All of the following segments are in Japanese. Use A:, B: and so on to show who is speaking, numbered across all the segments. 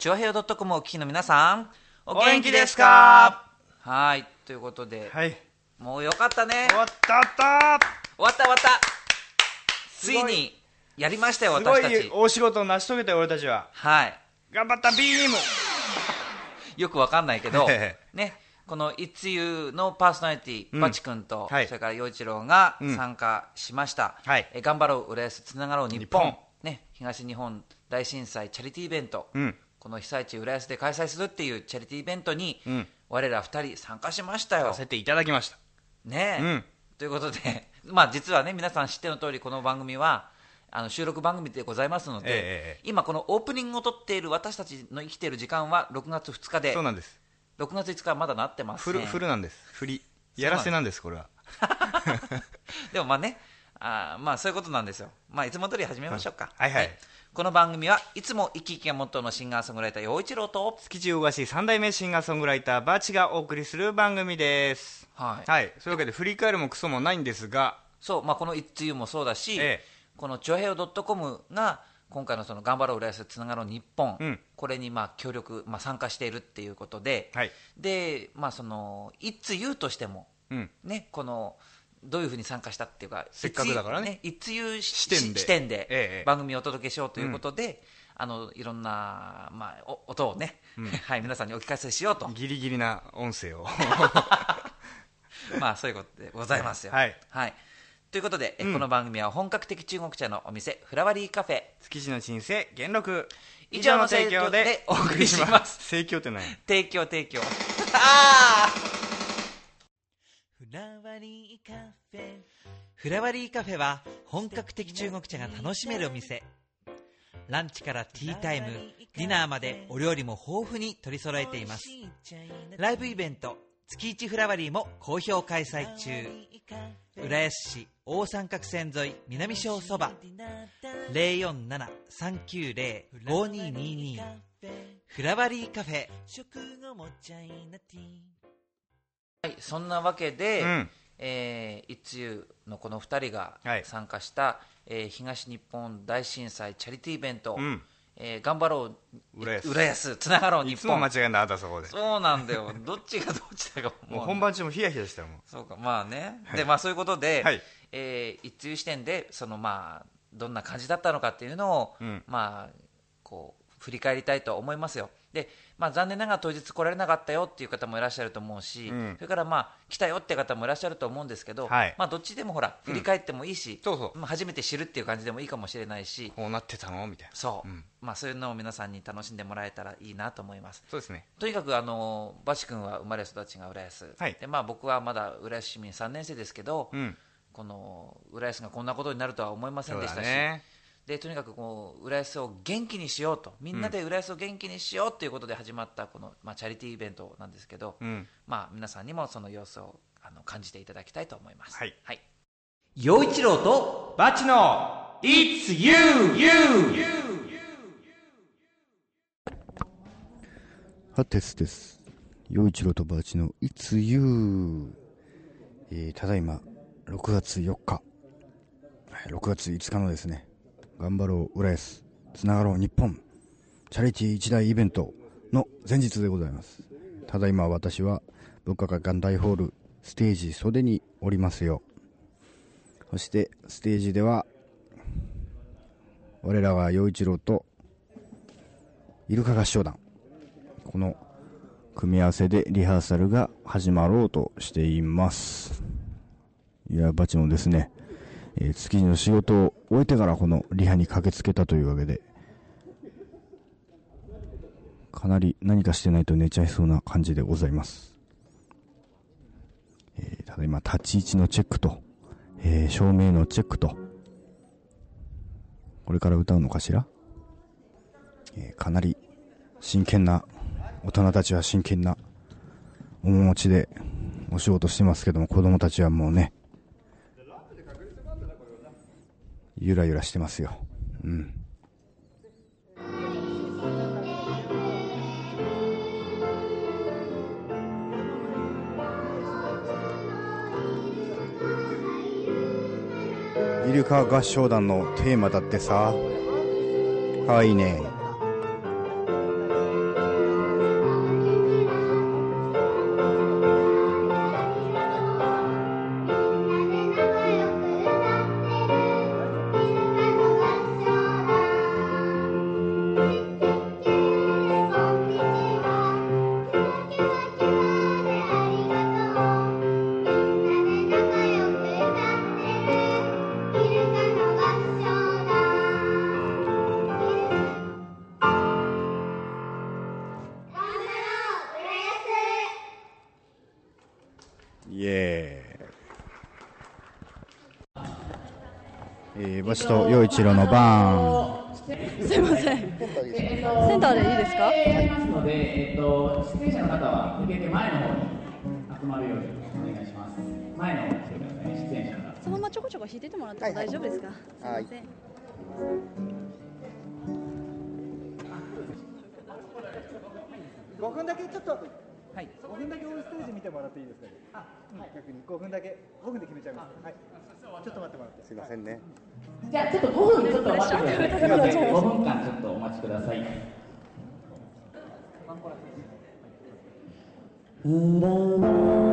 A: チュアヘヨドットコムをお聞きの皆さん、お
B: 元気ですか？
A: はい、ということで、
B: はい。
A: もうよかったね。
B: 終わった終わった
A: 終わった終わった。つ
B: すごい
A: いに、やりましたよ、
B: すご
A: 私たち
B: い。大仕事を成し遂げたよ俺たちは。
A: はい。
B: 頑張った B ニーム
A: よくわかんないけど
B: え、
A: ね、このいつゆのパーソナリティ、
B: うん
A: バチ君と、
B: はい
A: それから陽一郎が
B: うん
A: 参加しました。
B: はい
A: え頑張ろう、浦安つながろう日本
B: 日本
A: ね、東日本大震災チャリティーイベント、
B: うん。
A: この被災地浦安で開催するっていうチャリティーイベントに、
B: うん。
A: 我ら二人参加しましたよ
B: さ。せていただきました。
A: ねえ、
B: うん
A: ということで、まあ、実はね、皆さん知っての通り、この番組はあの収録番組でございますので、
B: ええええ
A: 今、このオープニングを撮っている私たちの生きている時間は6月2日で
B: そう、なんです。
A: 6月5日はまだなってますね。
B: フル、フルなんです。振り。
A: う
B: やらせなんです、これは。
A: でもまあね、あーまあそういうことなんですよ。まあいつも通り始めましょうか。
B: はいはい
A: この番組はいつも生き生きがモットーのシンガーソングライター陽一郎と、
B: 築地大菓子三代目シンガーソングライターバチがお送りする番組です。
A: はい。
B: はい。そういうわけで振り返るもクソもないんですが、
A: そう、まあこの一通もそうだし、
B: ええ
A: このチョヘオ .com が今回のその頑張ろう浦安つながろう日本、
B: うん
A: これにまあ協力、まあ、参加しているっていうことで、
B: はい。
A: で、まあその、一通言うとしても、
B: うん。
A: ね、この、どういうふうに参加したっていうか、
B: せっかくだからね。
A: 一通言う
B: 視点で。
A: 視点で
B: ええ。
A: 番組をお届けしようということで、あのいろんな、まあ、お音をね、はい、皆さんにお聞かせしようと、
B: ギリギリな音声を。
A: まあそういうことでございますよ。
B: はい。
A: ということで、え
B: うん。
A: この番組は本格的中国茶のお店、フラワリーカフェ、
B: 築地の新生元禄。
A: 以上の提供でお送りします。
B: 盛況って何？
A: 提供提供。ああ
C: フラワリーカフェ。フラワリーカフェは本格的中国茶が楽しめるお店。ランチからティータイムディナーまでお料理も豊富に取り揃えています。ライブイベント月一フラワリーも好評開催中。浦安市大三角線沿い南小そば。047-390-5222フラワリーカフェ。
A: はい、そんなわけで、
B: うん
A: えー、いつゆのこの2人が
B: はい。
A: 参加した、えー東日本大震災チャリティーイベント、
B: うん。
A: えー頑張ろう
B: 浦安。
A: 浦安つながろう日
B: いつも間
A: 本
B: 違えんだあんたそこで。
A: そうなんだよ。どっちがどっちだか
B: もう。本番中もヒヤヒヤしたもん。
A: そうかまあね、
B: はい。
A: でまあそういうことで、
B: はい。
A: えー一通視点でそのまあどんな感じだったのかっていうのを、
B: うん。
A: まあこう振り返りたいと思いますよ。で、まあ、残念ながら当日来られなかったよっていう方もいらっしゃると思うし、
B: うん。
A: それからまあ来たよって方もいらっしゃると思うんですけど、
B: はい。
A: まあどっちでもほら振り返ってもいいし、
B: そうそう。
A: まあ初めて知るっていう感じでもいいかもしれないし
B: こうなってたのみたいな。
A: そう、
B: うん。
A: まあそういうのを皆さんに楽しんでもらえたらいいなと思います。
B: そうですね。
A: とにかくあのバチ君は生まれ育ちが浦安、
B: はい。
A: でまあ、僕はまだ浦安市民3年生ですけど、
B: うん。
A: この浦安がこんなことになるとは思いませんでしたし、でとにかくこう浦安を元気にしようとみんなで浦安を元気にしようということで始まったこの、まあ、チャリティーイベントなんですけど、
B: うん
A: まあ、皆さんにもその様子をあの感じていただきたいと思います。
B: はい
A: はい、陽一郎と
B: バチの It's you you
D: はテスです。陽一郎とバーチのいつゆう。えー、ただいま、6月4日。はい6月5日のですね、頑張ろう浦安、つながろう日本、チャリティー一大イベントの前日でございます。ただいま私は、文化会館大ホール、ステージ袖におりますよ。そして、ステージでは、我らが陽一郎と、イルカ合唱団、この組み合わせでリハーサルが始まろうとしています。いや、バチもですね、えー月の仕事を終えてからこのリハに駆けつけたというわけで、かなり何かしてないと寝ちゃいそうな感じでございます。えーただいま立ち位置のチェックと、えー照明のチェックと、これから歌うのかしら、えーかなり真剣な大人たちは真剣な面持ちでお仕事してますけども子供たちはもうねゆらゆらしてますよ。うん。イルカ合唱団のテーマだってさ。かわいいね。えー、バチと陽一郎のバ
E: すいません。センターでいいですか？
F: ですので、えっと、出演者の方はできるだけ前の方に集まるようにお願いします。前の方に来てください、出演者の方。
E: そのままちょこちょこ弾いててもらっても大丈夫ですか？すいません。
G: 5分だけちょっと、はい、5分だけオールステージ見てもらっていいですかね？あ、はい、逆に5分だけ、5分で決めちゃいます。はい、ちょっと待ってもらって。
D: すいませんね。
F: じゃあ、ちょっと5分ちょっとお待ちください。すいません、5分間ちょっとお待ちください。
G: こ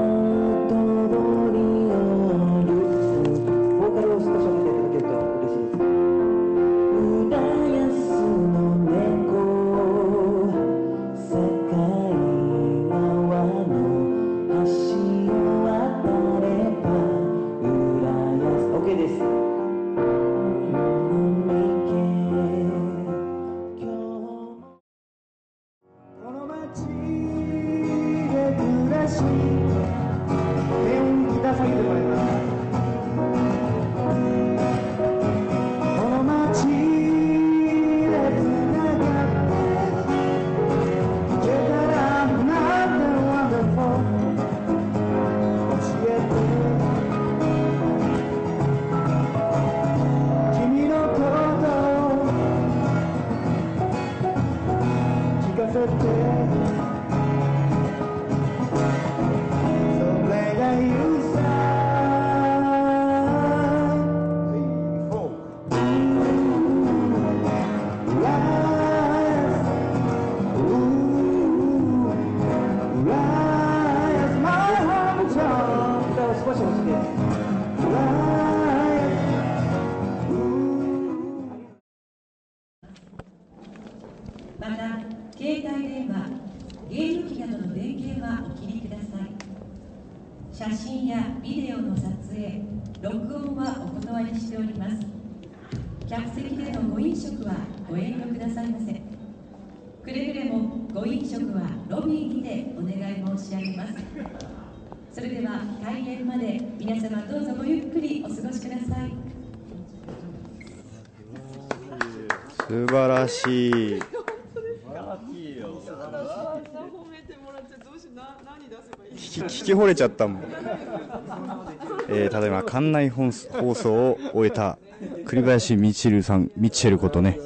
G: して
H: おります。客席でのご飲食はご遠慮くださいませ。くれぐれもご飲食はロビーにてお願い申し上げます。それでは開演まで皆様どうぞごゆっくりお過ごしください。
D: 素晴らしい。聞き聞き惚れちゃったもん。えー、ただいま館内放送放送を終えた栗林ミッチェルさん、ミッチェルことね、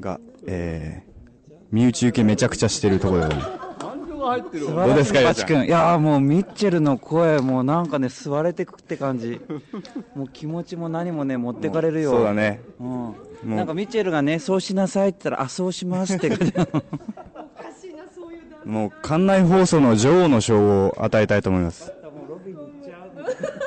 D: が、えー、身内受けめちゃくちゃしてるところで。どうですか、
A: バチ君。いやーもうミッチェルの声、もうなんかね、吸われてくって感じ。もう気持ちも何もね、持ってかれるよ。
D: そうだね。
A: うん。なんかミッチェルがね、そうしなさいって言ったら、あ、そうしますって感じ。
D: もう館内放送の女王の賞を与えたいと思います。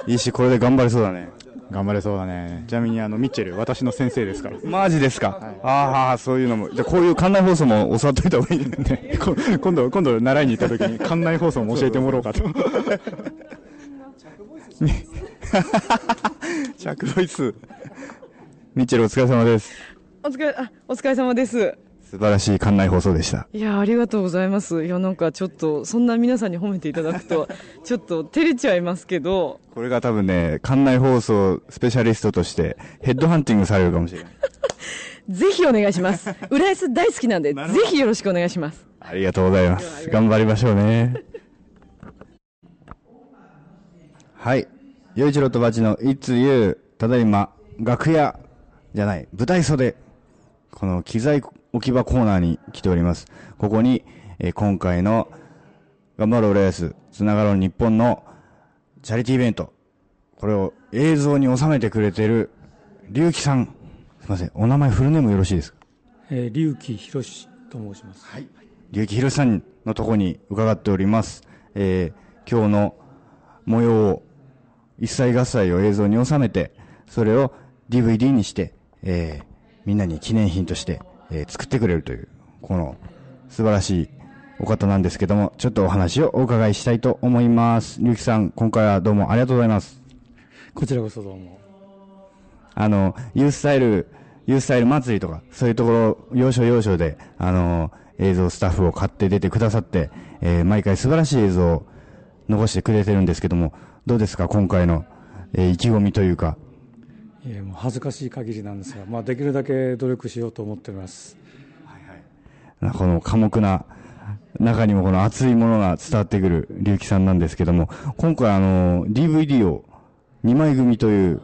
D: いいし、これで頑張れそうだね。
I: 頑張れそうだね。ちなみにあの、ミッチェル、私の先生ですから。
D: マジですか、ああ、そういうのも。じゃあこういう館内放送も教わっといた方がいいね。
I: こ今度、今度習いに行った時に館内放送も教えてもらおうかと。
D: 着ボイス。ミッチェルお疲れ様です。
J: お疲れ、あ、お疲れ様です。
D: 素晴らしい館内放送でした。
J: いや、ありがとうございます。いや、なんかちょっと、そんな皆さんに褒めていただくと、ちょっと照れちゃいますけど、
D: これが多分ね、館内放送スペシャリストとしてヘッドハンティングされるかもしれない。
J: ぜひお願いします。浦安大好きなんで、ぜひよろしくお願いします。
D: ありがとうございます。頑張りましょうね。はい。洋一郎とバチの It's You、ただいま、楽屋じゃない、舞台袖、この機材置き場コーナーに来ております。ここに、えー今回の、頑張ろう浦安、つながろう日本のチャリティーイベント、これを映像に収めてくれてる、龍樹さん、すいません、お名前フルネームよろしいですか？
K: えー、龍木博士と申します。はい。
D: 龍木博さんのところに伺っております。えー、今日の模様を、一切合切を映像に収めて、それを DVD にして、えー、みんなに記念品として、えー作ってくれるという、この素晴らしいお方なんですけども、ちょっとお話をお伺いしたいと思います。龍木さん、今回はどうもありがとうございます。
K: こちらこそどうも。
D: あの、ユースタイル、ユースタイル祭りとか、そういうところ、要所要所で、あの、映像スタッフを買って出てくださって、えー毎回素晴らしい映像を残してくれてるんですけども、どうですか、今回の、えー意気込みというか。
K: いいやもう恥ずかしい限りなんですが、まあ、できるだけ努力しようと思っております。
D: この寡黙な中にもこの熱いものが伝わってくる龍樹さんなんですけども、今回あの、DVD を2枚組という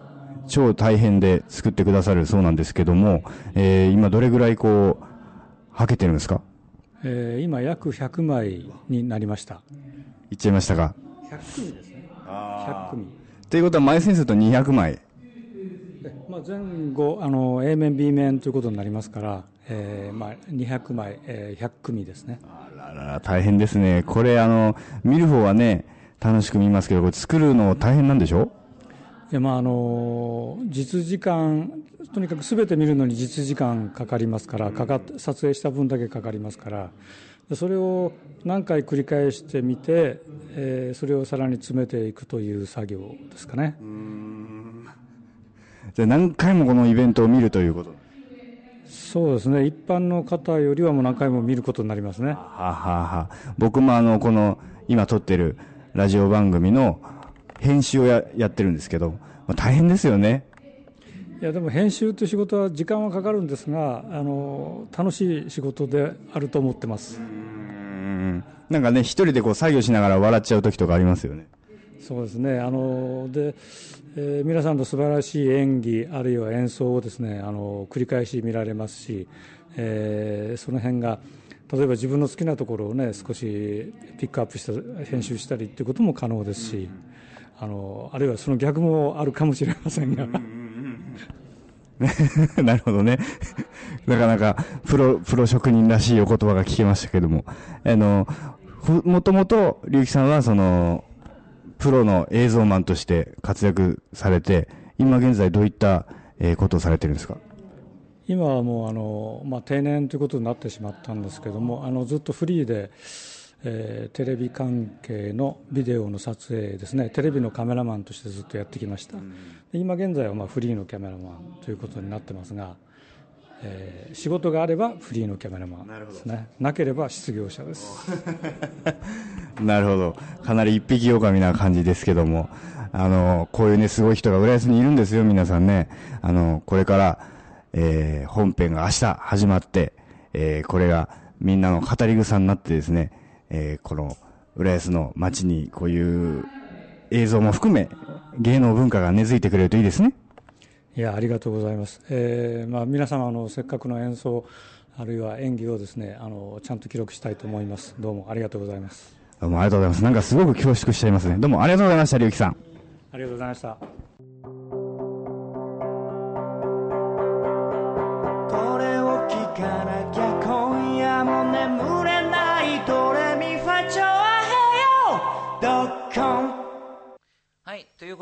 D: 超大変で作ってくださるそうなんですけども、えー今どれぐらいこう、はけてるんですか？
K: えー今約100枚になりました。
D: いっちゃいましたか
K: 100組ですね。100組。
D: ということは前先生と200枚。
K: まあ、前後あの A 面 B 面ということになりますから、えーまあ、200枚、えー100組ですね。
D: あら大変ですね。これあの、見る方はね、楽しく見ますけど、これ作るの大変なんでしょ？
K: いやまああの実時間とにかくすべて見るのに実時間かかりますからかかっ撮影した分だけかかりますからでそれを何回繰り返してみて、えーそれをさらに詰めていくという作業ですかね。
D: じゃあ何回もこのイベントを見るということ
K: そうですね一般の方よりはもう何回も見ることになりますね。
D: はあはあはあ僕もあの、この、今撮ってるラジオ番組の編集をややってるんですけど、まあ、大変ですよね。
K: いやでも編集という仕事は時間はかかるんですがあの楽しい仕事であると思ってます
D: うん。なんかね、一人でこう作業しながら笑っちゃう時とかありますよね。
K: そうですねあので、えー皆さんの素晴らしい演技あるいは演奏をですねあの繰り返し見られますし、えーその辺が例えば自分の好きなところをね少しピックアップした編集したりということも可能ですし、あのあるいはその逆もあるかもしれませんが。
D: なるほどね。なかなか、プロ、プロ職人らしいお言葉が聞けましたけども。あの、ふもともと、龍樹さんは、その、プロの映像マンとして活躍されて、今現在どういった、えーことをされてるんですか？
K: 今はもうあの、まあ、定年ということになってしまったんですけどもあのずっとフリーで、えーテレビ関係のビデオの撮影ですね。テレビのカメラマンとしてずっとやってきました、今現在はまあフリーのカメラマンということになってますが、えー仕事があればフリーのカメラマンですねなければ失業者です
D: なるほど。かなり一匹狼な感じですけども、あの、こういうね、すごい人が浦安にいるんですよ、皆さんね。あの、これから、えー本編が明日始まって、えーこれがみんなの語り草になってですね、えーこの浦安の街にこういう映像も含め、芸能文化が根付いてくれるといいですね。
K: いやありがとうございます、えーまあ、皆様のせっかくの演奏あるいは演技をですねあのちゃんと記録したいと思いますどうもありがとうございます
D: どうもありがとうございます。なんかすごく恐縮しちゃいますね。どうもありがとうございました、龍樹さん。
K: ありがとうございました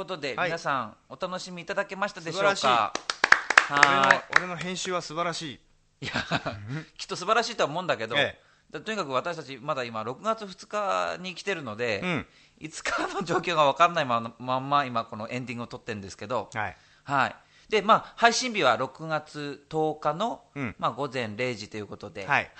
G: こ
A: とで、
B: はい。
A: 皆さんお楽しみいただけましたでしょうか？
B: 俺の
A: はい。
B: 俺の編集は素晴らしい。
A: いや きっと素晴らしいとは思うんだけど、
B: え
A: だとにかく私たちまだ今6月2日に来てるので、
B: うん。
A: 5日の状況が分かんないまままんま今このエンディングを撮ってるんですけど、
B: はい。
A: はい。でまあ、配信日は6月10日の、
B: うん。
A: まあ、午前0時ということで、
B: はい。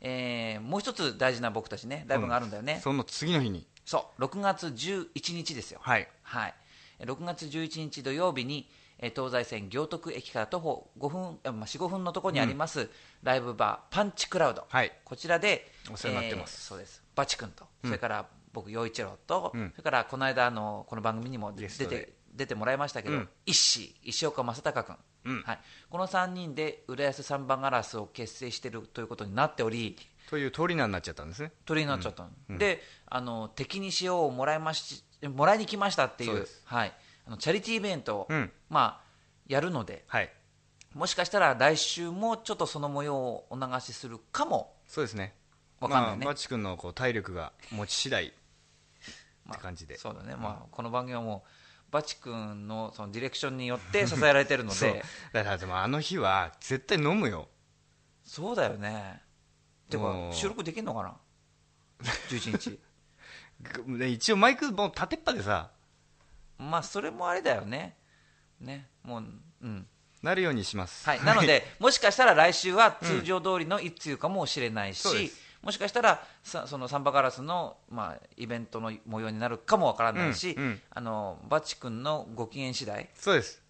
A: えーもう一つ大事な僕たちねライブがあるんだよね、
B: その次の日に。
A: そう。6月11日ですよ。
B: はい。
A: はい、6月11日土曜日に、えー東西線行徳駅から徒歩5分、あまあ、4、5分のところにあります、ライブバーパンチクラウド、
B: はい。
A: こちらで
B: お世話になってます。
A: えーそうです。バチ君と、
B: うん。
A: それから僕、陽一郎と、
B: うん。
A: それからこの間あのこの番組にも出て出てもらいましたけど、
B: うん。
A: 一子、石岡正隆君、
B: うん。
A: はい、この3人で浦安サンバガラスを結成しているということになっており、
B: というトリナになっちゃったんですね。
A: 鳥になっちゃったの、
B: うん。
A: であの敵に塩をもらいましもらいに来ましたっていうはい、あのチャリティーイベントを、
B: うん。
A: まあ、やるので、
B: はい。
A: もしかしたら来週もちょっとその模様をお流しするかも
B: そうですね。
A: わかんないね。
B: まあ、バチ君のこう体力が持ち次第って感じで、
A: そうだね、まあ、この番組はもうバチ君のそのディレクションによって 支えられてるので。
B: だからでもあの日は絶対飲むよ。
A: そうだよね。てか
B: もう。
A: 収録できるのかな？11日
B: で一応マイクもう縦っ端でさ。
A: まあそれもあれだよね。ねもううん。
B: なるようにします。
A: はい、なので、もしかしたら来週は通常通りの一通かもしれないし、
B: そうです。
A: もしかしたらさそのサンバガラスの、まあ、イベントの模様になるかもわからないし、
B: うんうん。
A: あのバチ君のご機嫌次第。
B: そうです。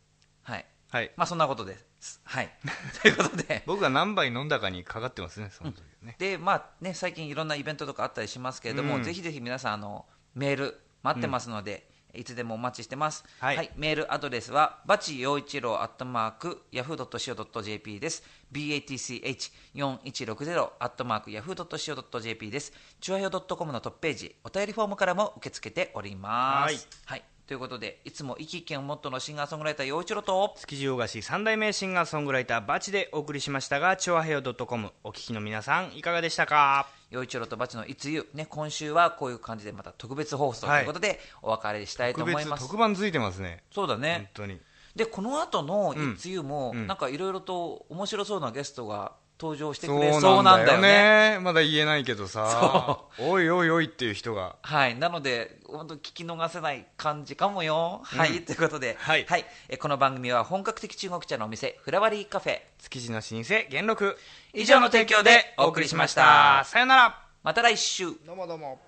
A: はい。
B: はい。
A: まあそんなことで。すはい。ということで。
B: 僕が何杯飲んだかにかかってますねその時ね、
A: でまあね最近いろんなイベントとかあったりしますけれども、
B: うん。
A: ぜひぜひ皆さんあのメール待ってますので、いつでもお待ちしてます、
B: はい。
A: メールアドレスはバチ陽一郎アットマークヤフー .co.jp です。BATCH4160 アットマークヤフー .co.jp です。チュアヨ .com のトップページお便りフォームからも受け付けております。はい、ということでいつも生き生きをモットーのシンガーソングライター陽一郎と
B: 築地大菓子三代目シンガーソングライターバチでお送りしましたがチョアヘヨ .com お聞きの皆さんいかがでしたか？
A: 陽一郎とバチのいつゆ、ね、今週はこういう感じでまた特別放送ということでお別れしたいと思います、
B: 特番ついてますね。
A: そうだね。
B: 本当に。
A: でこの後の
B: うん。
A: いつゆも、
B: うん。
A: なんかいろいろと面白そうなゲストが登場してく
B: そう
A: れそうなんだよね。
B: まだ言えないけどさ。おいおいおいっていう人が。
A: はい。なので本当聞き逃せない感じかもよ、
B: うん。
A: はいということで、
B: はい。
A: えこの番組は本格的中国茶のお店フラワリーカフェ。
B: 築地の老舗元禄。
A: 以上の提供でお送りしました。
B: さよなら。
A: また来週。
B: どうもどうも